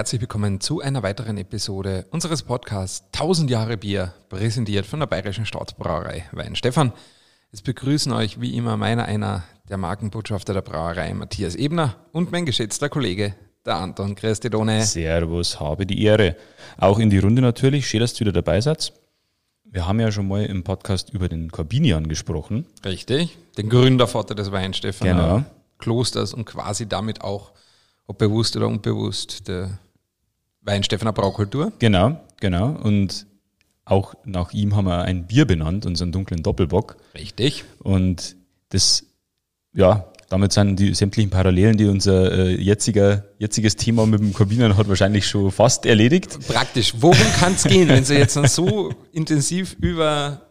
herzlich willkommen zu einer weiteren Episode unseres Podcasts 1000 Jahre Bier, präsentiert von der Bayerischen Staatsbrauerei Wein. Stefan, es begrüßen euch wie immer meiner einer der Markenbotschafter der Brauerei, Matthias Ebner, und mein geschätzter Kollege, der Anton Christidone. Servus, habe die Ehre. Auch in die Runde natürlich. Schön, dass du wieder dabei seid. Wir haben ja schon mal im Podcast über den Corbinian gesprochen. Richtig, den Gründervater des Weinstefan Genau. Klosters und quasi damit auch, ob bewusst oder unbewusst, der Weinstefaner Braukultur. Genau, genau. Und auch nach ihm haben wir ein Bier benannt, unseren dunklen Doppelbock. Richtig. Und das, ja, damit sind die sämtlichen Parallelen, die unser äh, jetziger, jetziges Thema mit dem Corbinian hat, wahrscheinlich schon fast erledigt. Praktisch. Worum kann es gehen, wenn Sie jetzt dann so intensiv über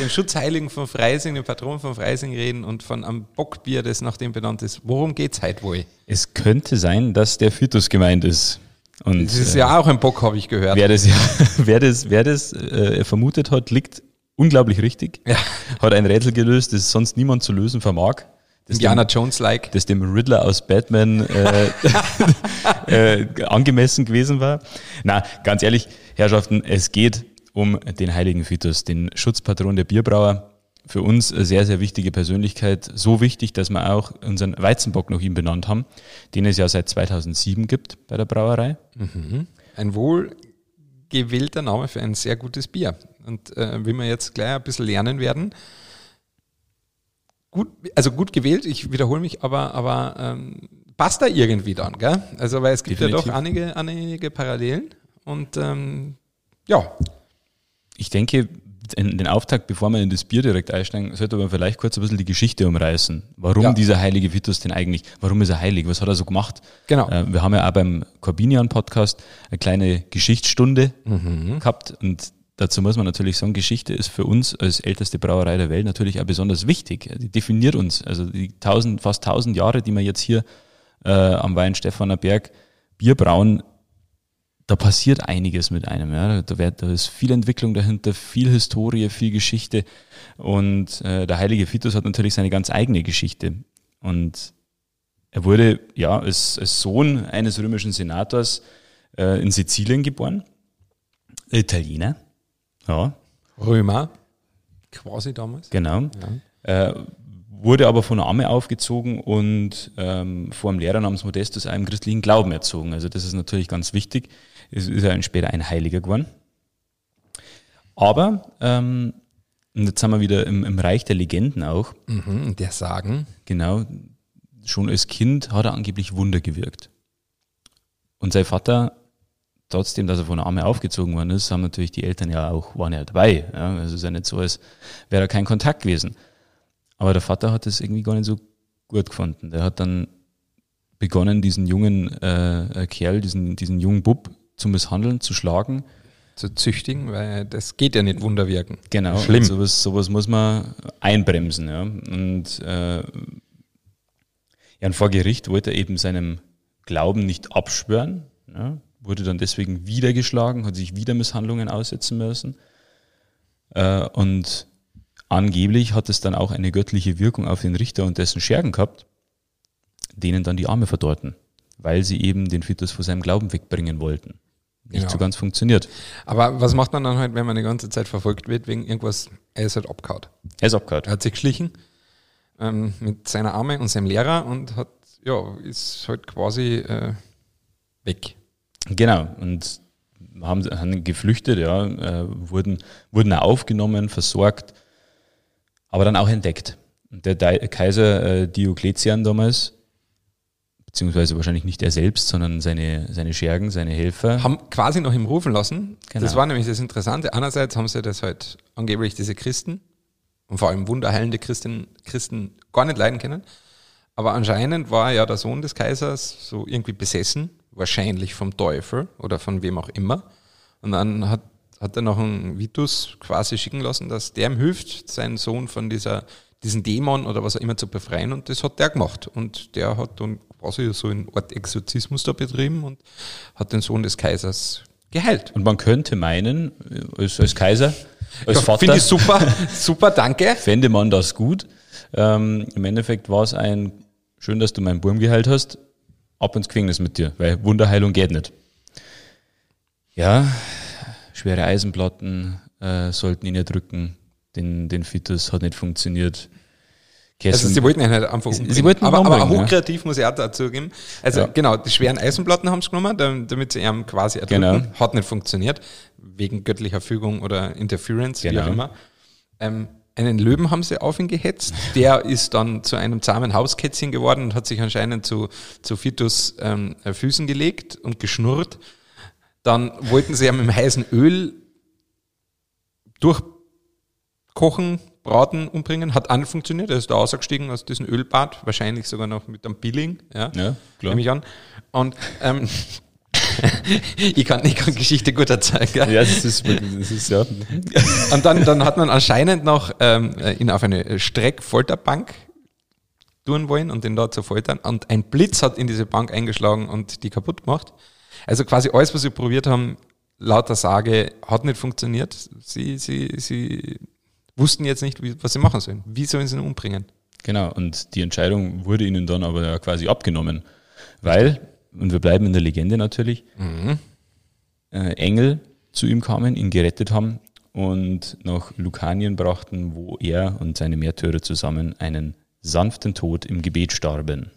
den Schutzheiligen von Freising, den Patron von Freising reden und von einem Bockbier, das nach dem benannt ist? Worum geht's heute wohl? Es könnte sein, dass der Fitus gemeint ist. Und Das ist äh, ja auch ein Bock, habe ich gehört. Wer das, wer das, wer das äh, vermutet hat, liegt unglaublich richtig. Ja. Hat ein Rätsel gelöst, das sonst niemand zu lösen vermag. Das Indiana Jones-like. das dem Riddler aus Batman äh, äh, angemessen gewesen war. Na, ganz ehrlich, Herrschaften, es geht um den heiligen Fitus, den Schutzpatron der Bierbrauer. Für uns eine sehr, sehr wichtige Persönlichkeit. So wichtig, dass wir auch unseren Weizenbock nach ihm benannt haben, den es ja seit 2007 gibt bei der Brauerei. Ein wohlgewählter Name für ein sehr gutes Bier. Und äh, wie wir jetzt gleich ein bisschen lernen werden, gut, also gut gewählt, ich wiederhole mich, aber, aber ähm, passt da irgendwie dann, gell? Also, weil es gibt ja Definitiv. doch einige, einige Parallelen. Und ähm, ja, Ich denke, in den Auftakt, bevor wir in das Bier direkt einsteigen, sollte man vielleicht kurz ein bisschen die Geschichte umreißen. Warum Ja. dieser heilige Vitus denn eigentlich, warum ist er heilig, was hat er so gemacht? Genau. Äh, wir haben ja auch beim Corbinian-Podcast eine kleine Geschichtsstunde Mhm. gehabt und dazu muss man natürlich sagen, Geschichte ist für uns als älteste Brauerei der Welt natürlich auch besonders wichtig. Die definiert uns. Also die tausend, fast tausend Jahre, die wir jetzt hier äh, am Weinstefaner Berg Bier brauen, da passiert einiges mit einem. Ja. Da, wird, da ist viel Entwicklung dahinter, viel Historie, viel Geschichte. Und äh, der heilige Vitus hat natürlich seine ganz eigene Geschichte. Und er wurde ja als, als Sohn eines römischen Senators äh, in Sizilien geboren. Italiener. Ja, Römer, quasi damals. genau. Äh, wurde aber von Arme aufgezogen und ähm, vor einem Lehrer namens Modestus einem christlichen Glauben erzogen. Also das ist natürlich ganz wichtig. Es ist ja später ein Heiliger geworden. Aber, ähm, und jetzt sind wir wieder im, im Reich der Legenden auch, Mhm, der Sagen. genau, schon als Kind hat er angeblich Wunder gewirkt. Und sein Vater, trotzdem, dass er von der Arme aufgezogen worden ist, haben natürlich die Eltern ja auch, waren ja dabei. Ja? Also es ist ja nicht so, als wäre da kein Kontakt gewesen. Aber der Vater hat das irgendwie gar nicht so gut gefunden. Der hat dann begonnen, diesen jungen äh, äh, Kerl, diesen, diesen jungen Bub zu misshandeln, zu schlagen. zu züchtigen, weil das geht ja nicht Wunderwirken. Genau. Schlimm. Sowas, sowas muss man einbremsen. Ja. Und äh, ja, und vor Gericht wollte er eben seinem Glauben nicht abschwören, ja, wurde dann deswegen wieder geschlagen, hat sich wieder Misshandlungen aussetzen müssen. Äh, und angeblich hat es dann auch eine göttliche Wirkung auf den Richter und dessen Schergen gehabt, denen dann die Arme verdorrten, weil sie eben den Fitus von seinem Glauben wegbringen wollten. Nicht Genau. so ganz funktioniert. Aber was macht man dann halt, wenn man die ganze Zeit verfolgt wird wegen irgendwas, er ist halt abgehauen. Er ist abgehauen. Er hat sich geschlichen ähm, mit seiner Arme und seinem Lehrer und hat, ja, ist halt quasi äh, weg. Genau, und haben, haben geflüchtet, ja, äh, wurden, wurden auch aufgenommen, versorgt, aber dann auch entdeckt. Und der Kaiser äh, Diokletian damals, beziehungsweise wahrscheinlich nicht er selbst, sondern seine, seine Schergen, seine Helfer. Haben quasi noch im Rufen lassen. Genau. Das war nämlich das Interessante. Einerseits haben sie das halt angeblich diese Christen und vor allem wunderheilende Christen, Christen gar nicht leiden können. Aber anscheinend war ja der Sohn des Kaisers so irgendwie besessen, wahrscheinlich vom Teufel oder von wem auch immer. Und dann hat, hat er noch einen Vitus quasi schicken lassen, dass der ihm hilft, seinen Sohn von dieser, diesen Dämon oder was auch immer zu befreien. Und das hat der gemacht. Und der hat dann quasi so eine Art Exorzismus da betrieben und hat den Sohn des Kaisers geheilt. Und man könnte meinen, als, als Kaiser, als Ja, Vater, Finde ich super, super, danke. fände man das gut. Ähm, Im Endeffekt war es ein, schön, dass du meinen Burm geheilt hast. ab ins Gefängnis mit dir, weil Wunderheilung geht nicht. Ja, schwere Eisenplatten äh, sollten ihn erdrücken. Den, den Fitus hat nicht funktioniert. Also sie wollten ihn nicht einfach umbringen. Sie wollten ihn aber, aber hochkreativ muss ich auch dazu geben. Also Ja. genau, die schweren Eisenplatten haben sie genommen, dam- damit sie ihn quasi erdrücken. Genau. Hat nicht funktioniert, wegen göttlicher Fügung oder Interference, wie Genau. auch immer. Ähm, einen Löwen haben sie auf ihn gehetzt. Der ist dann zu einem zahmen Hauskätzchen geworden und hat sich anscheinend zu, zu Fitus ähm, Füßen gelegt und geschnurrt. Dann wollten sie ihn mit dem heißen Öl durchkochen, braten, umbringen. Hat auch nicht funktioniert. Er ist da ausgestiegen aus diesem Ölbad, wahrscheinlich sogar noch mit einem Peeling. Ja, Ja, klar. nehme ich an. Und ähm, ich, kann, ich kann Geschichte gut erzählen. Gell? Ja, das ist, das ist ja. Und dann, dann hat man anscheinend noch ähm, ihn auf eine Streckfolterbank tun wollen und den da zu foltern. Und ein Blitz hat in diese Bank eingeschlagen und die kaputt gemacht. Also quasi alles, was sie probiert haben, lauter Sage, hat nicht funktioniert. Sie, sie, sie wussten jetzt nicht, wie, was sie machen sollen. Wie sollen sie ihn umbringen? Genau, und die Entscheidung wurde ihnen dann aber quasi abgenommen. Weil, und wir bleiben in der Legende natürlich, äh, Engel zu ihm kamen, ihn gerettet haben und nach Lukanien brachten, wo er und seine Märtyrer zusammen einen sanften Tod im Gebet starben.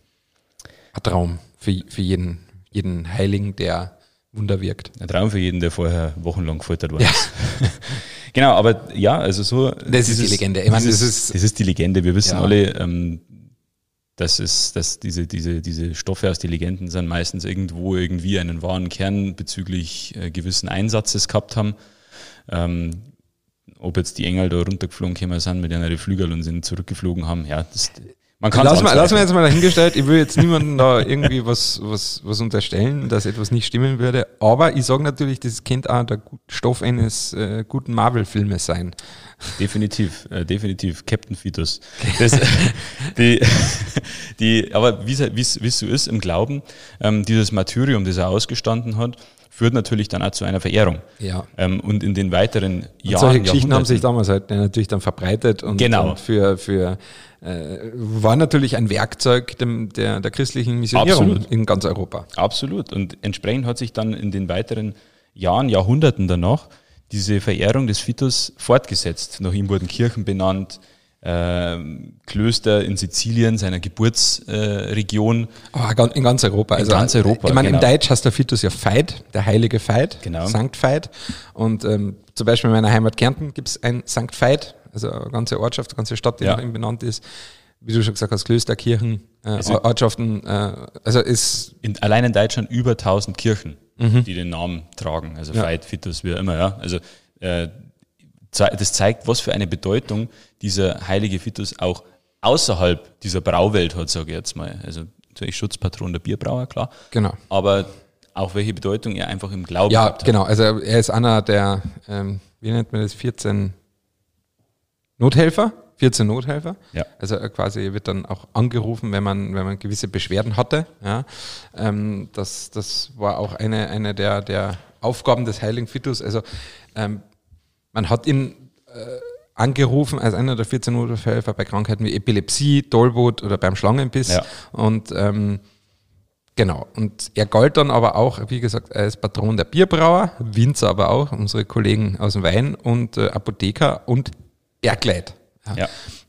Ein Traum für, für jeden, jeden Heiligen, der Wunder wirkt. Ein Traum für jeden, der vorher wochenlang gefoltert worden ist. genau, aber ja, also so. Das ist die Legende. Ich meine, dieses, das ist- das ist die Legende. Wir wissen Ja. alle, ähm, dass es, dass diese, diese, diese Stoffe aus den Legenden sind meistens irgendwo irgendwie einen wahren Kern bezüglich äh, gewissen Einsatzes gehabt haben. Ähm, ob jetzt die Engel da runtergeflogen sind mit ihren Flügel und sind zurückgeflogen haben, ja, das, man kann Lass mal, lass mal jetzt mal dahingestellt. Ich will jetzt niemandem da irgendwie was, was, was unterstellen, dass etwas nicht stimmen würde. Aber ich sage natürlich, das könnte auch der Stoff eines äh, guten Marvel-Filmes sein. Definitiv, äh, definitiv. Captain Fetus. Das, die, die, aber wie es wie es so ist im Glauben, ähm, dieses Martyrium, das er ausgestanden hat, führt natürlich dann auch zu einer Verehrung. Ja. Ähm, und in den weiteren Und Jahren. solche Geschichten haben sich damals halt natürlich dann verbreitet und, Genau. und für, für äh, war natürlich ein Werkzeug dem, der, der christlichen Missionierung Absolut. in ganz Europa. Absolut. Und entsprechend hat sich dann in den weiteren Jahren, Jahrhunderten danach, diese Verehrung des Fitus fortgesetzt. Nach ihm wurden Kirchen benannt, Klöster in Sizilien, seiner Geburtsregion. Gan- in ganz Europa. In ganz Europa, Ich meine, genau. im Deutsch heißt der Fitus ja Veit, der heilige Veit, Genau. Sankt Veit. Und ähm, zum Beispiel in meiner Heimat Kärnten gibt es ein Sankt Veit, also eine ganze Ortschaft, eine ganze Stadt, die Ja. nach ihm benannt ist. Wie du schon gesagt hast, Klöster, Kirchen, äh, Also- Ortschaften. Äh, also ist in, allein in Deutschland über 1000 Kirchen, die den Namen tragen. Also Ja. Veit, Fitus, wie auch immer. Ja. Also äh, das zeigt, was für eine Bedeutung dieser heilige Fitus auch außerhalb dieser Brauwelt hat, sage ich jetzt mal. Also natürlich Schutzpatron der Bierbrauer, klar. genau. Aber auch welche Bedeutung er einfach im Glauben Ja, hat. genau. Also er ist einer der, ähm, wie nennt man das, 14 Nothelfer? 14 Nothelfer. Ja. Also er quasi wird dann auch angerufen, wenn man, wenn man gewisse Beschwerden hatte. Ja. Ähm, das, das war auch eine, eine der, der Aufgaben des Heiligen Fitus. Also ähm, man hat ihn äh, angerufen als einer der 14 Nothelfer bei Krankheiten wie Epilepsie, Tollwut oder beim Schlangenbiss. Ja. Und ähm, Genau. Und er galt dann aber auch, wie gesagt, als Patron der Bierbrauer, Winzer aber auch, unsere Kollegen aus dem Wein und äh, Apotheker und Bergleit. Ja.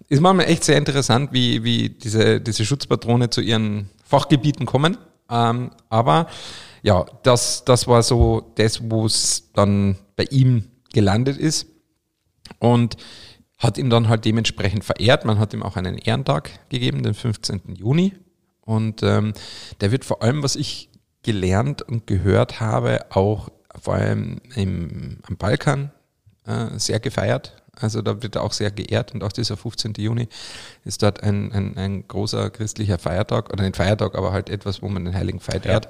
Ist manchmal echt sehr interessant, wie, wie diese, diese Schutzpatrone zu ihren Fachgebieten kommen. Ähm, aber ja, das, das war so das, wo es dann bei ihm gelandet ist. Und hat ihn dann halt dementsprechend verehrt. Man hat ihm auch einen Ehrentag gegeben, den 15. Juni. Und ähm, der wird vor allem, was ich gelernt und gehört habe, auch vor allem im, am Balkan äh, sehr gefeiert. Also da wird er auch sehr geehrt und auch dieser 15. Juni ist dort ein, ein, ein großer christlicher Feiertag oder ein Feiertag, aber halt etwas, wo man den Heiligen Feind Ja. ehrt.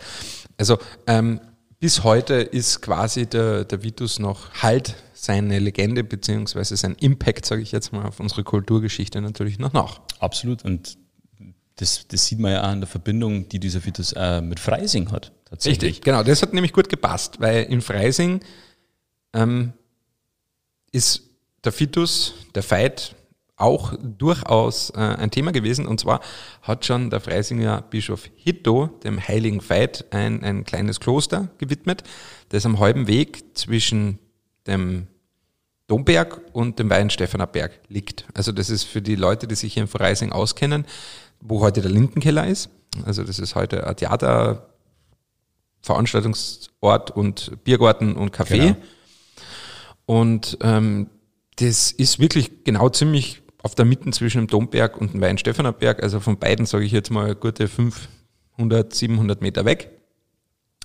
Also ähm, bis heute ist quasi der, der Vitus noch halt seine Legende beziehungsweise sein Impact, sage ich jetzt mal, auf unsere Kulturgeschichte natürlich noch nach. Absolut. Und das, das sieht man ja auch an der Verbindung, die dieser Fitus äh, mit Freising hat. Tatsächlich. genau. Das hat nämlich gut gepasst, weil in Freising ähm, ist der Fitus, der Veit, auch durchaus äh, ein Thema gewesen. Und zwar hat schon der Freisinger Bischof Hitto dem Heiligen Veit ein, ein kleines Kloster gewidmet, das am halben Weg zwischen dem Domberg und dem Weihenstephaner Berg liegt. Also das ist für die Leute, die sich hier in Freising auskennen, wo heute der Lindenkeller ist. Also das ist heute ein Theater, Veranstaltungsort und Biergarten und Café. Genau. Und ähm, das ist wirklich genau ziemlich auf der Mitte zwischen dem Domberg und dem Weinstephanerberg. Also von beiden sage ich jetzt mal gute 500, 700 Meter weg.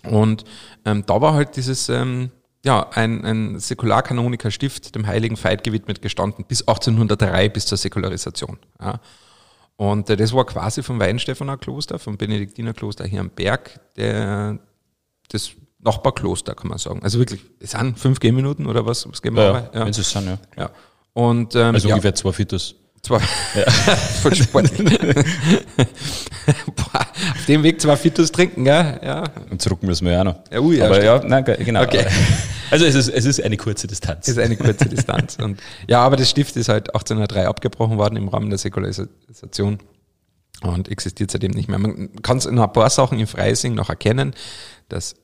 Und ähm, da war halt dieses, ähm, ja, ein, ein Säkularkanonikerstift dem Heiligen Veit gewidmet gestanden, bis 1803, bis zur Säkularisation. Ja. Und äh, das war quasi vom Weinstephaner Kloster, vom Benediktinerkloster hier am Berg, der, das Nachbarkloster, kann man sagen. Also wirklich, es sind fünf Gehminuten oder was, was gehen wir ja, ja. Wenn es sind, ja. ja. Und, ähm, also ungefähr zwei Fitus. Zwei, ja. voll sportlich. auf dem Weg zwei Fitus trinken, gell? Ja. Und zurück müssen wir ja noch. Ja, ui, ja, Aber ja, nein, genau. Okay. Also es ist, es ist eine kurze Distanz. Es ist eine kurze Distanz. Und, ja, aber das Stift ist halt 1803 abgebrochen worden im Rahmen der Säkularisation und existiert seitdem nicht mehr. Man kann es in ein paar Sachen in Freising noch erkennen, dass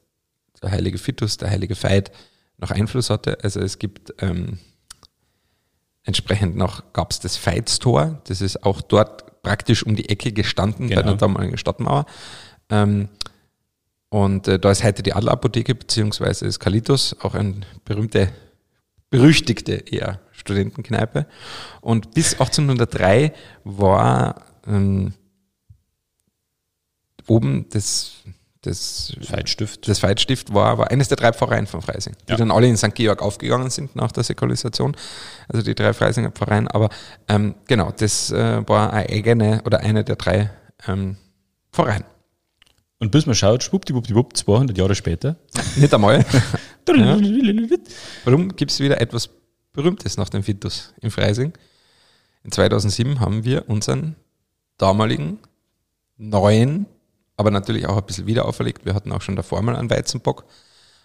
der heilige Fitus, der heilige Veit noch Einfluss hatte. Also es gibt ähm, entsprechend noch gab es das Veitstor, das ist auch dort praktisch um die Ecke gestanden genau. bei der damaligen Stadtmauer. Ähm, und äh, da ist heute die Adlerapotheke beziehungsweise das Kalitos, auch eine berühmte, berüchtigte eher Studentenkneipe. Und bis 1803 war ähm, oben das das Veitstift. Das Veitstift war aber eines der drei Pfarreien von Freising, die ja. dann alle in St. Georg aufgegangen sind nach der Säkularisation, also die drei Freisinger Pfarreien. Aber ähm, genau, das äh, war eine eigene oder eine der drei ähm, Pfarreien. Und bis man schaut, schwuppdiwuppdiwupp, 200 Jahre später. Nicht einmal. ja. Warum gibt es wieder etwas Berühmtes nach dem Fitus in Freising? In 2007 haben wir unseren damaligen neuen aber natürlich auch ein bisschen wieder auferlegt. Wir hatten auch schon davor mal einen Weizenbock.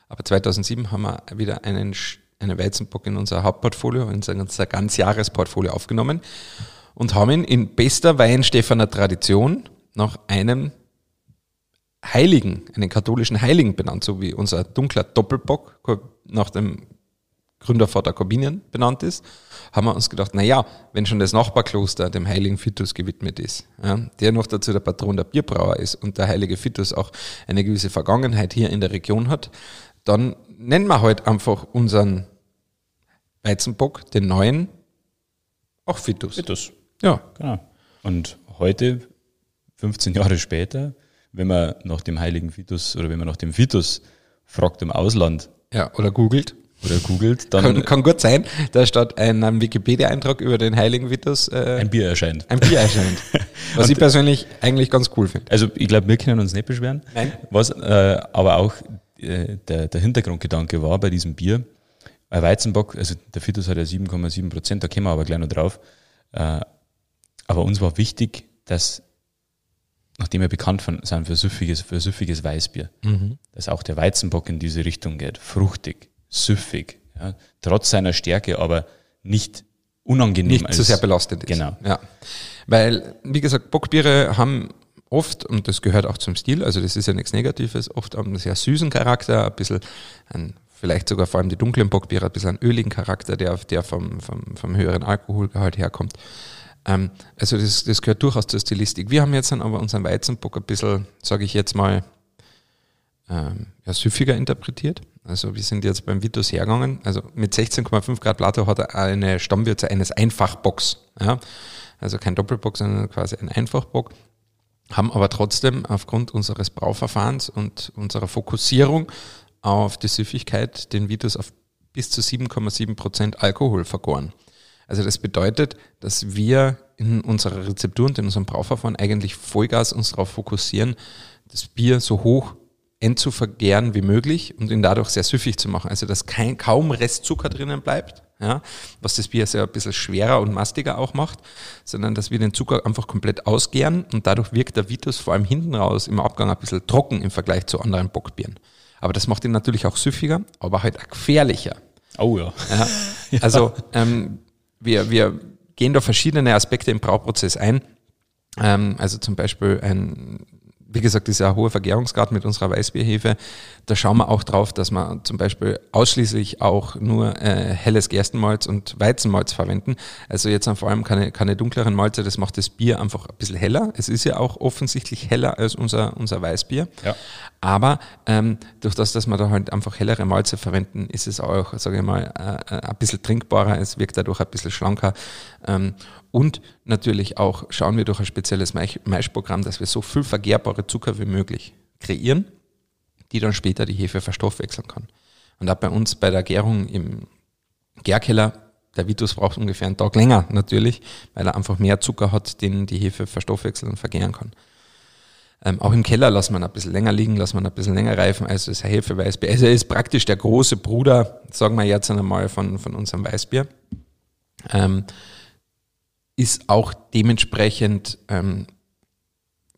Aber 2007 haben wir wieder einen, einen Weizenbock in unser Hauptportfolio, in unser Ganzjahresportfolio aufgenommen und haben ihn in bester Weinstefaner Tradition nach einem Heiligen, einen katholischen Heiligen benannt, so wie unser dunkler Doppelbock nach dem Gründervater Corbinian benannt ist, haben wir uns gedacht, na ja, wenn schon das Nachbarkloster dem heiligen Fitus gewidmet ist, ja, der noch dazu der Patron der Bierbrauer ist und der heilige Fitus auch eine gewisse Vergangenheit hier in der Region hat, dann nennen wir heute halt einfach unseren Weizenbock, den neuen, auch Fitus. Fitus. Ja. Genau. Und heute, 15 Jahre später, wenn man nach dem heiligen Fitus oder wenn man nach dem Fitus fragt im Ausland. Ja, oder googelt oder googelt, dann. Kann, kann gut sein, da statt ein Wikipedia-Eintrag über den heiligen Vitus äh, ein Bier erscheint. Ein Bier erscheint. Was ich persönlich eigentlich ganz cool finde. Also ich glaube, wir können uns nicht beschweren. Nein. Was äh, aber auch äh, der, der Hintergrundgedanke war bei diesem Bier, ein Weizenbock, also der Vitus hat ja 7,7 Prozent, da kommen wir aber gleich noch drauf. Äh, aber uns war wichtig, dass nachdem wir bekannt sind für süffiges, für süffiges Weißbier, mhm. dass auch der Weizenbock in diese Richtung geht, fruchtig, süffig, ja, trotz seiner Stärke, aber nicht unangenehm. Nicht als, zu sehr belastet ist. Genau. Ja. Weil, wie gesagt, Bockbiere haben oft, und das gehört auch zum Stil, also das ist ja nichts Negatives, oft einen sehr süßen Charakter, ein bisschen ein, vielleicht sogar vor allem die dunklen Bockbiere, ein bisschen einen öligen Charakter, der, der vom, vom, vom höheren Alkoholgehalt herkommt. Ähm, also das, das gehört durchaus zur Stilistik. Wir haben jetzt dann aber unseren Weizenbock ein bisschen, sage ich jetzt mal, ähm, ja, süffiger interpretiert. Also wir sind jetzt beim Vitus hergegangen. Also mit 16,5 Grad Plato hat er eine Stammwürze eines Einfachbocks. Ja? Also kein Doppelbock, sondern quasi ein Einfachbock. Haben aber trotzdem aufgrund unseres Brauverfahrens und unserer Fokussierung auf die Süffigkeit den Vitus auf bis zu 7,7 Prozent Alkohol vergoren. Also das bedeutet, dass wir in unserer Rezeptur und in unserem Brauverfahren eigentlich Vollgas uns darauf fokussieren, das Bier so hoch entzuvergären wie möglich und ihn dadurch sehr süffig zu machen. Also dass kein, kaum Restzucker drinnen bleibt, ja, was das Bier sehr ein bisschen schwerer und mastiger auch macht, sondern dass wir den Zucker einfach komplett ausgären und dadurch wirkt der Vitus vor allem hinten raus im Abgang ein bisschen trocken im Vergleich zu anderen Bockbieren. Aber das macht ihn natürlich auch süffiger, aber halt auch gefährlicher. Oh ja. ja also ähm, wir, wir gehen da verschiedene Aspekte im Brauprozess ein. Ähm, also zum Beispiel ein wie gesagt, ist ja ein hoher Vergärungsgrad mit unserer Weißbierhefe. Da schauen wir auch drauf, dass wir zum Beispiel ausschließlich auch nur äh, helles Gerstenmalz und Weizenmalz verwenden. Also jetzt vor allem keine, keine dunkleren Malze, das macht das Bier einfach ein bisschen heller. Es ist ja auch offensichtlich heller als unser, unser Weißbier. Ja. Aber ähm, durch das, dass wir da halt einfach hellere Malze verwenden, ist es auch, sage ich mal, äh, ein bisschen trinkbarer. Es wirkt dadurch ein bisschen schlanker. Ähm, und natürlich auch schauen wir durch ein spezielles Maischprogramm, dass wir so viel vergehrbare Zucker wie möglich kreieren, die dann später die Hefe verstoffwechseln kann. Und auch bei uns bei der Gärung im Gärkeller, der Vitus braucht ungefähr einen Tag länger natürlich, weil er einfach mehr Zucker hat, den die Hefe verstoffwechseln und vergären kann. Ähm, auch im Keller lassen wir ein bisschen länger liegen, lassen wir ein bisschen länger reifen als das Hefeweißbier. Also er ist praktisch der große Bruder, sagen wir jetzt einmal, von, von unserem Weißbier. Ähm, ist auch dementsprechend ähm,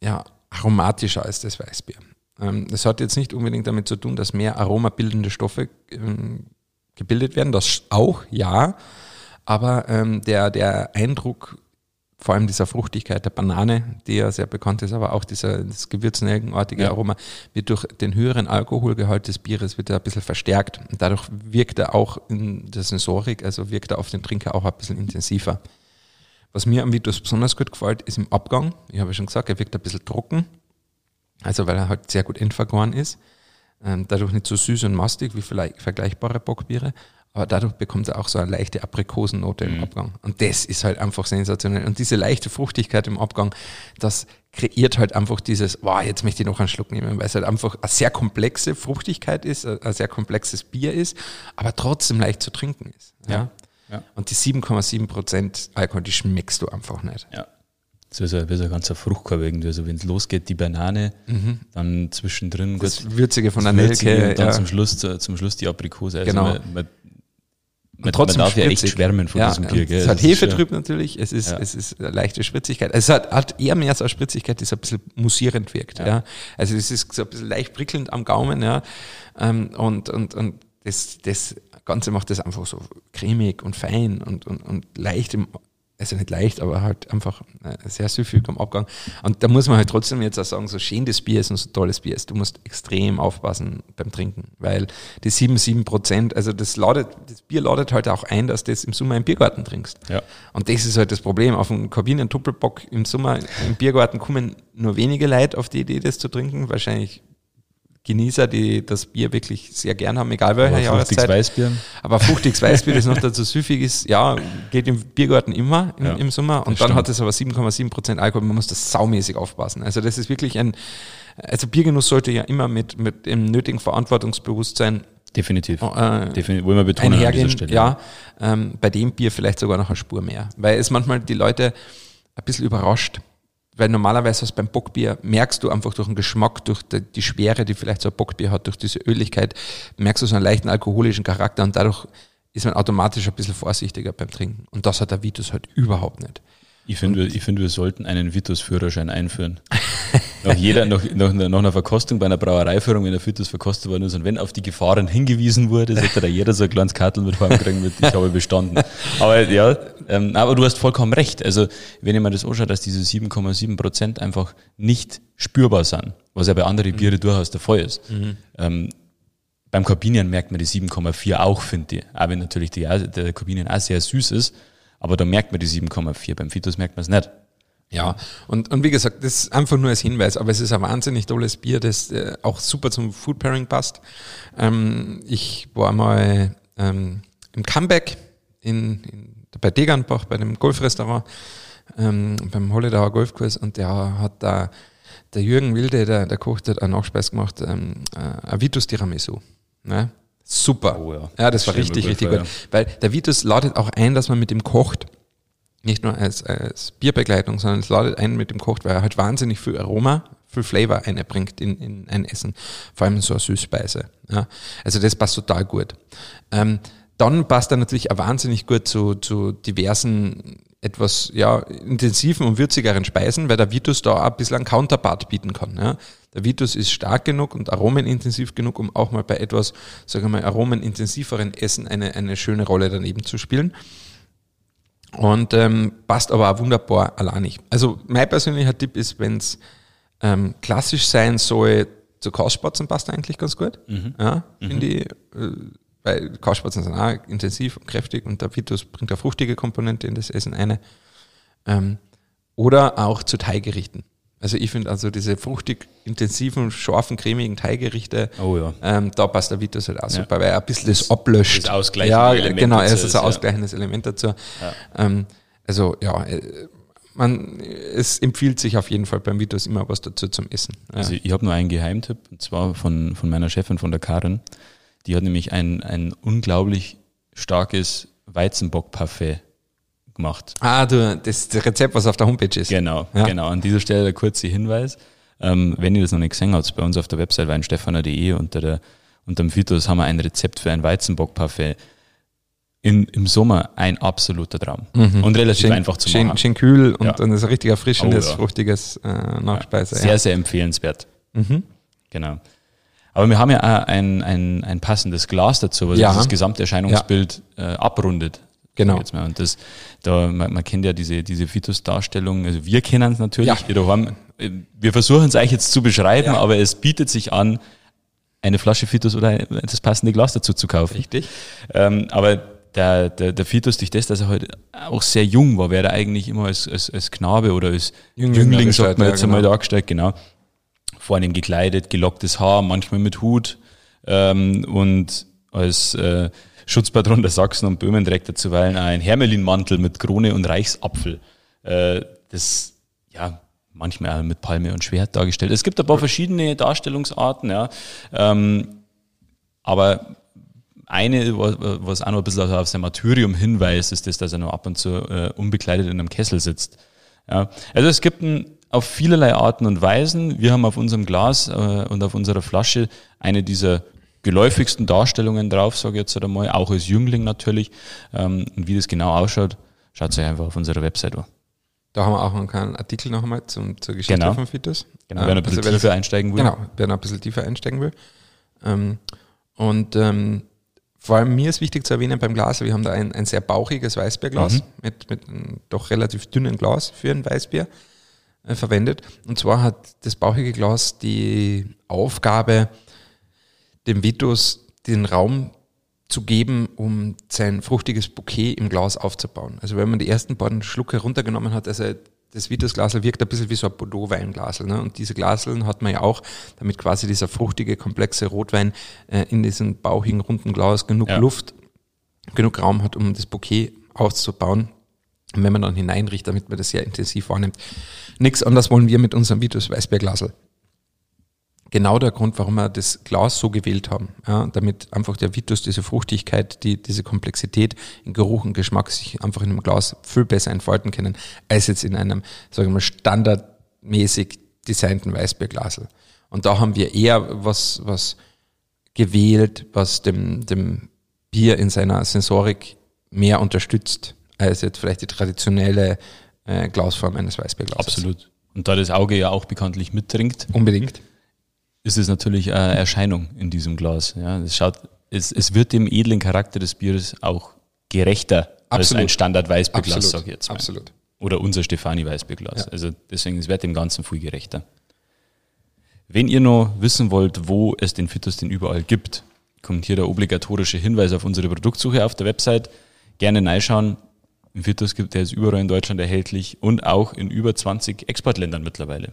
ja, aromatischer als das Weißbier. Ähm, das hat jetzt nicht unbedingt damit zu tun, dass mehr aromabildende Stoffe ähm, gebildet werden, das auch, ja, aber ähm, der, der Eindruck vor allem dieser Fruchtigkeit der Banane, die ja sehr bekannt ist, aber auch dieser das gewürznelkenartige ja. Aroma, wird durch den höheren Alkoholgehalt des Bieres wird er ein bisschen verstärkt. Und dadurch wirkt er auch in der Sensorik, also wirkt er auf den Trinker auch ein bisschen intensiver. Was mir am Vitus besonders gut gefällt, ist im Abgang. Ich habe ja schon gesagt, er wirkt ein bisschen trocken. Also weil er halt sehr gut entvergoren ist. Ähm, dadurch nicht so süß und mastig wie vielleicht vergleichbare Bockbiere. Aber dadurch bekommt er auch so eine leichte Aprikosennote mhm. im Abgang. Und das ist halt einfach sensationell. Und diese leichte Fruchtigkeit im Abgang, das kreiert halt einfach dieses, wow, jetzt möchte ich noch einen Schluck nehmen, weil es halt einfach eine sehr komplexe Fruchtigkeit ist, ein sehr komplexes Bier ist, aber trotzdem leicht zu trinken ist. Ja. ja. Ja. Und die 7,7 Prozent Alkohol, die schmeckst du einfach nicht. Ja. So ist ein, wie so ein ganzer Fruchtkorb irgendwie. Also wenn es losgeht, die Banane, mhm. dann zwischendrin das gut, Würzige von der Nelke. Und dann ja. zum, Schluss, zum Schluss die Aprikose. Also genau. Man, man, man, trotzdem man darf spritzig. ja echt schwärmen von ja, diesem Bier. Gell? Es hat Hefetrüb natürlich, es ist, ja. es ist eine leichte Spritzigkeit. Es hat, hat eher mehr so eine Spritzigkeit, die so ein bisschen musierend wirkt. Ja. ja. Also es ist so ein bisschen leicht prickelnd am Gaumen. Ja. Ähm, und, und, und das, das Ganze macht das einfach so cremig und fein und, und, und leicht im, also nicht leicht, aber halt einfach äh, sehr süffig am Abgang. Und da muss man halt trotzdem jetzt auch sagen, so schön das Bier ist und so tolles Bier ist, du musst extrem aufpassen beim Trinken, weil die 7, 7 Prozent, also das ladet, das Bier ladet halt auch ein, dass du das im Sommer im Biergarten trinkst. Ja. Und das ist halt das Problem. Auf einem Kabinen Doppelbock im Sommer im Biergarten kommen nur wenige Leute auf die Idee, das zu trinken. Wahrscheinlich Genießer, die das Bier wirklich sehr gern haben, egal welcher Jahreszeit. Weißbier. Aber fruchtiges Weißbier, das noch dazu süffig ist, ja, geht im Biergarten immer im, ja, im Sommer. Und dann stimmt. hat es aber 7,7 Prozent Alkohol. Man muss das saumäßig aufpassen. Also das ist wirklich ein, also Biergenuss sollte ja immer mit, mit dem nötigen Verantwortungsbewusstsein Definitiv. Äh, Definitiv. Wollen wir betonen einhergehen, an dieser Stelle. Ja, ähm, bei dem Bier vielleicht sogar noch eine Spur mehr. Weil es manchmal die Leute ein bisschen überrascht, weil normalerweise was beim Bockbier merkst du einfach durch den Geschmack, durch die, die, Schwere, die vielleicht so ein Bockbier hat, durch diese Öligkeit, merkst du so einen leichten alkoholischen Charakter und dadurch ist man automatisch ein bisschen vorsichtiger beim Trinken. Und das hat der Vitus halt überhaupt nicht. Ich finde, wir, find, wir sollten einen Vitus-Führerschein einführen. nach jeder, nach, nach, nach, einer Verkostung bei einer Brauereiführung, wenn der Vitus verkostet worden ist und wenn auf die Gefahren hingewiesen wurde, sollte da jeder so ein kleines Kartel mit heimkriegen mit, ich habe bestanden. Aber ja, ähm, aber du hast vollkommen recht. Also, wenn ich mir das anschaue, dass diese 7,7 Prozent einfach nicht spürbar sind, was ja bei anderen mhm. Biere durchaus der Fall ist. Mhm. Ähm, beim Corbinian merkt man die 7,4 auch, finde ich. Auch wenn natürlich die, der Corbinian auch sehr süß ist. Aber da merkt man die 7,4. Beim Fitus merkt man es nicht. Ja, und, und wie gesagt, das ist einfach nur als Hinweis, aber es ist ein wahnsinnig tolles Bier, das äh, auch super zum Food Pairing passt. Ähm, ich war mal ähm, im Comeback in, in, bei Degernbach, bei dem Golfrestaurant, ähm, beim Holledauer Golfkurs und der hat da, der Jürgen Wilde, der, der Koch, der hat einen Nachspeis gemacht, ähm, äh, Avitus Tiramisu. Ne? Super. Oh, ja. ja. das war richtig, richtig gut. Ja. Weil der Vitus ladet auch ein, dass man mit dem kocht. Nicht nur als, als Bierbegleitung, sondern es ladet ein mit dem kocht, weil er halt wahnsinnig viel Aroma, viel Flavor einbringt in, in ein Essen. Vor allem so eine Süßspeise. Ja. Also das passt total gut. Ähm, dann passt er natürlich auch wahnsinnig gut zu, zu diversen etwas ja, intensiven und würzigeren Speisen, weil der Vitus da auch ein bisschen einen Counterpart bieten kann. Ja. Der Vitus ist stark genug und aromenintensiv genug, um auch mal bei etwas, sagen wir mal, aromenintensiveren Essen eine, eine schöne Rolle daneben zu spielen. Und ähm, passt aber auch wunderbar alleinig. Also mein persönlicher Tipp ist, wenn es ähm, klassisch sein soll, zu Kastspatzen passt eigentlich ganz gut. Ja, finde ich. Äh, weil Kastspatzen sind auch intensiv und kräftig und der Vitus bringt eine fruchtige Komponente in das Essen eine. Ähm, oder auch zu Teiggerichten. Also ich finde also diese fruchtig intensiven, scharfen, cremigen Teiggerichte, Oh ja. ähm, da passt der Vitus halt auch super, weil er ein bisschen das ablöscht. das ausgleichende ja, Element genau, er ist ein ja. ausgleichendes Element dazu. Ähm, also ja, äh, man, es empfiehlt sich auf jeden Fall beim Vitus immer was dazu zum Essen. Ja. Also ich habe nur einen Geheimtipp, und zwar von, von meiner Chefin, von der Karin. Die hat nämlich ein, ein unglaublich starkes Weizenbock-Parfait gemacht. ah, du, das, das Rezept, was auf der Homepage ist. Genau, Ja. genau. An dieser Stelle der kurze Hinweis. Ähm, wenn ihr das noch nicht gesehen habt, bei uns auf der Website weinstefaner.de unter der, unter dem Vitus haben wir ein Rezept für ein Weizenbock-Parfait. In, Im Sommer ein absoluter Traum. Und relativ Schön, einfach zu schön, machen. schön kühl und Ja. dann ist ein richtig erfrischendes, Oh, ja. fruchtiges äh, Nachspeise. Sehr, ja. sehr empfehlenswert. Mhm. Genau. Aber wir haben ja auch ein, ein, ein passendes Glas dazu, was Ja. das Gesamterscheinungsbild äh, abrundet. Genau. Jetzt mal. Und das, da, man, man kennt ja diese, diese Fitus-Darstellung, also wir kennen es natürlich, Ja. ihr daheim, äh, wir versuchen es euch jetzt zu beschreiben, Ja. aber es bietet sich an, eine Flasche Fitus oder das passende Glas dazu zu kaufen. Richtig. Ähm, aber der, der, der Fitus, durch das, dass er halt auch sehr jung war, wäre er eigentlich immer als, als, als Knabe oder als Jüngling Jüngling, sagt man ja, jetzt einmal genau. dargestellt, genau. Vornehm gekleidet, gelocktes Haar, manchmal mit Hut ähm, und als äh, Schutzpatron der Sachsen und Böhmen trägt er zuweilen einen Hermelinmantel mit Krone und Reichsapfel. Äh, das, ja, manchmal mit Palme und Schwert dargestellt. Es gibt ein paar verschiedene Darstellungsarten, ja. Ähm, aber eine, was- auch noch ein bisschen auf sein Martyrium hinweist, ist das, dass er noch ab und zu äh, unbekleidet in einem Kessel sitzt. Ja. Also es gibt ein, auf vielerlei Arten und Weisen. Wir haben auf unserem Glas äh, und auf unserer Flasche eine dieser geläufigsten Darstellungen drauf, sage ich jetzt einmal, auch als Jüngling natürlich. Ähm, und wie das genau ausschaut, schaut euch einfach auf unserer Website an. Da haben wir auch einen kleinen Artikel noch einmal zum, zur Geschichte Genau. von Fitus. Genau, Ja, wenn er ein bisschen also wer das- tiefer einsteigen will. Genau, wer noch ein bisschen tiefer einsteigen will. Ähm, und ähm, vor allem mir ist wichtig zu erwähnen beim Glas, wir haben da ein, ein sehr bauchiges Weißbierglas Mhm. mit, mit einem doch relativ dünnen Glas für ein Weißbier äh, verwendet. Und zwar hat das bauchige Glas die Aufgabe, dem Vitus den Raum zu geben, um sein fruchtiges Bouquet im Glas aufzubauen. Also wenn man die ersten beiden Schlucke runtergenommen hat, also das Vitusglasel wirkt ein bisschen wie so ein Bordeaux-Weinglasel. Ne? Und diese Glaseln hat man ja auch, damit quasi dieser fruchtige, komplexe Rotwein äh, in diesem bauchigen, runden Glas genug Ja. Luft, genug Raum hat, um das Bouquet auszubauen. Und wenn man dann hineinriecht, damit man das sehr intensiv wahrnimmt. Nichts anderes wollen wir mit unserem Vitus Weißbierglasel genau der Grund, warum wir das Glas so gewählt haben. Ja, damit einfach der Vitus diese Fruchtigkeit, die, diese Komplexität in Geruch und Geschmack sich einfach in einem Glas viel besser entfalten können, als jetzt in einem, sagen wir mal, standardmäßig designten Weißbierglasel. Und da haben wir eher was, was gewählt, was dem, dem Bier in seiner Sensorik mehr unterstützt, als jetzt vielleicht die traditionelle äh, Glasform eines Weißbierglases. Absolut. Und da das Auge ja auch bekanntlich mittrinkt, Unbedingt. Ist es natürlich eine Erscheinung in diesem Glas. Ja, es schaut, es, es wird dem edlen Charakter des Bieres auch gerechter als Absolut. ein Standard Weißbierglas, Absolut. sage ich jetzt mal. Absolut. Oder unser Stefani Weißbierglas. Ja. Also deswegen, es wird dem Ganzen viel gerechter. Wenn ihr noch wissen wollt, wo es den Fitus denn überall gibt, kommt hier der obligatorische Hinweis auf unsere Produktsuche auf der Website. Gerne reinschauen. Ein Fitus gibt, der ist überall in Deutschland erhältlich und auch in über 20 Exportländern mittlerweile.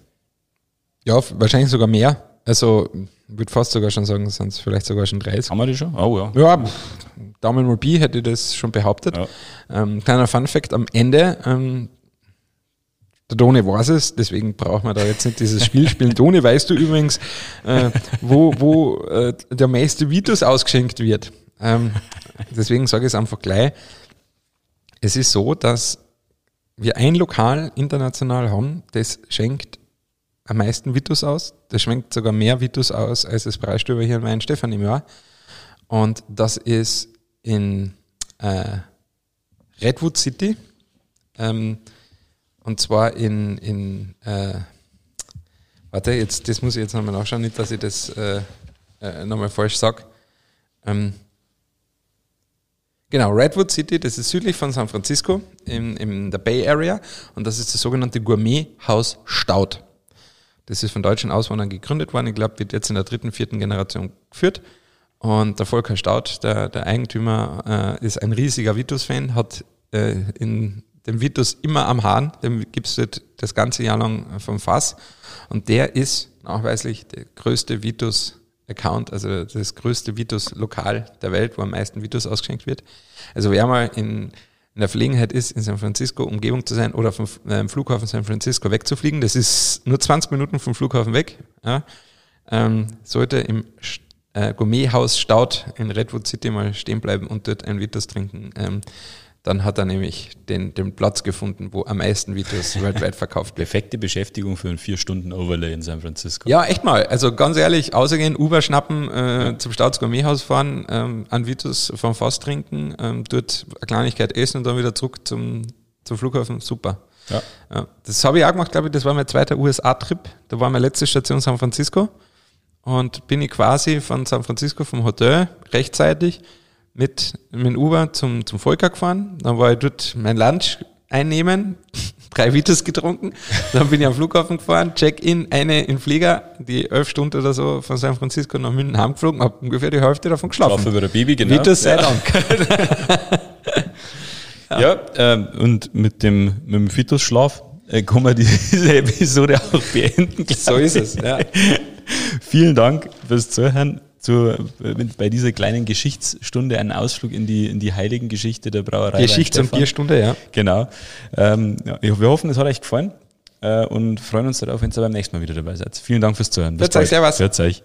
Ja, wahrscheinlich sogar mehr. Also, ich würde fast sogar schon sagen, sind es vielleicht sogar schon 30. Haben wir die schon? Oh ja. Ja, Daumen mal Bi hätte ich das schon behauptet. Ja. Ähm, kleiner Fun Fact am Ende. Ähm, der Toni weiß es, deswegen brauchen wir da jetzt nicht dieses Spiel spielen. Toni, weißt du übrigens, äh, wo, wo äh, der meiste Vitus ausgeschenkt wird? Ähm, deswegen sage ich es einfach gleich. Es ist so, dass wir ein Lokal international haben, das schenkt am meisten Vitus aus. Das schwenkt sogar mehr Vitus aus als das Preisstöber hier in Weinstefan im Jahr. Und das ist in äh, Redwood City. Ähm, und zwar in, in äh, warte, jetzt, das muss ich jetzt nochmal nachschauen, nicht, dass ich das äh, äh, nochmal falsch sage. Ähm, Genau, Redwood City, das ist südlich von San Francisco in, in der Bay Area und das ist das sogenannte Gourmet-Haus Staud. Das ist von deutschen Auswanderern gegründet worden. Ich glaube, wird jetzt in der dritten, vierten Generation geführt. Und der Volker Staud, der, der Eigentümer, äh, ist ein riesiger Vitus-Fan, hat äh, in dem Vitus immer am Hahn, dem gibt's es das ganze Jahr lang vom Fass. Und der ist nachweislich der größte Vitus-Account, also das größte Vitus-Lokal der Welt, wo am meisten Vitus ausgeschenkt wird. Also wer mal in, in der Verlegenheit ist, in San Francisco Umgebung zu sein oder vom äh, Flughafen San Francisco wegzufliegen, das ist nur 20 Minuten vom Flughafen weg, ja, ähm, sollte im äh, Gourmethaus Staud in Redwood City mal stehen bleiben und dort ein Vitus trinken. Ähm, dann hat er nämlich den, den Platz gefunden, wo am meisten Vitus weltweit verkauft wird. Perfekte Beschäftigung für einen vier Stunden Overlay in San Francisco. Ja, echt mal. Also ganz ehrlich, außergehen, Uber schnappen, äh, ja. zum Staatsgourmethaus fahren, ähm, an Vitus vom Fass trinken, ähm, dort eine Kleinigkeit essen und dann wieder zurück zum, zum Flughafen. Super. Ja. ja. Das habe ich auch gemacht, glaube ich, das war mein zweiter USA-Trip. Da war meine letzte Station San Francisco und bin ich quasi von San Francisco vom Hotel rechtzeitig mit, mit dem Uber zum, zum Volker gefahren. Dann war ich dort mein Lunch einnehmen, drei Vitas getrunken. Dann bin ich am Flughafen gefahren, Check-in, eine in Flieger, die elf Stunden oder so von San Francisco nach München heimgeflogen, habe ungefähr die Hälfte davon geschlafen. Schlafen über der Baby, genau. Vitas sei Dank. ja, ja ähm, und mit dem, mit dem Vitus-Schlaf äh, kann man diese Episode auch beenden. So ist es, ja. Vielen Dank fürs Zuhören zu, bei dieser kleinen Geschichtsstunde einen Ausflug in die, in die heiligen Geschichte der Brauerei. Geschichts- und Bierstunde, ja. Genau. Ähm, ja, wir hoffen, es hat euch gefallen äh, und freuen uns darauf, wenn ihr beim nächsten Mal wieder dabei seid. Vielen Dank fürs Zuhören. Bis bald. Servus. Euch.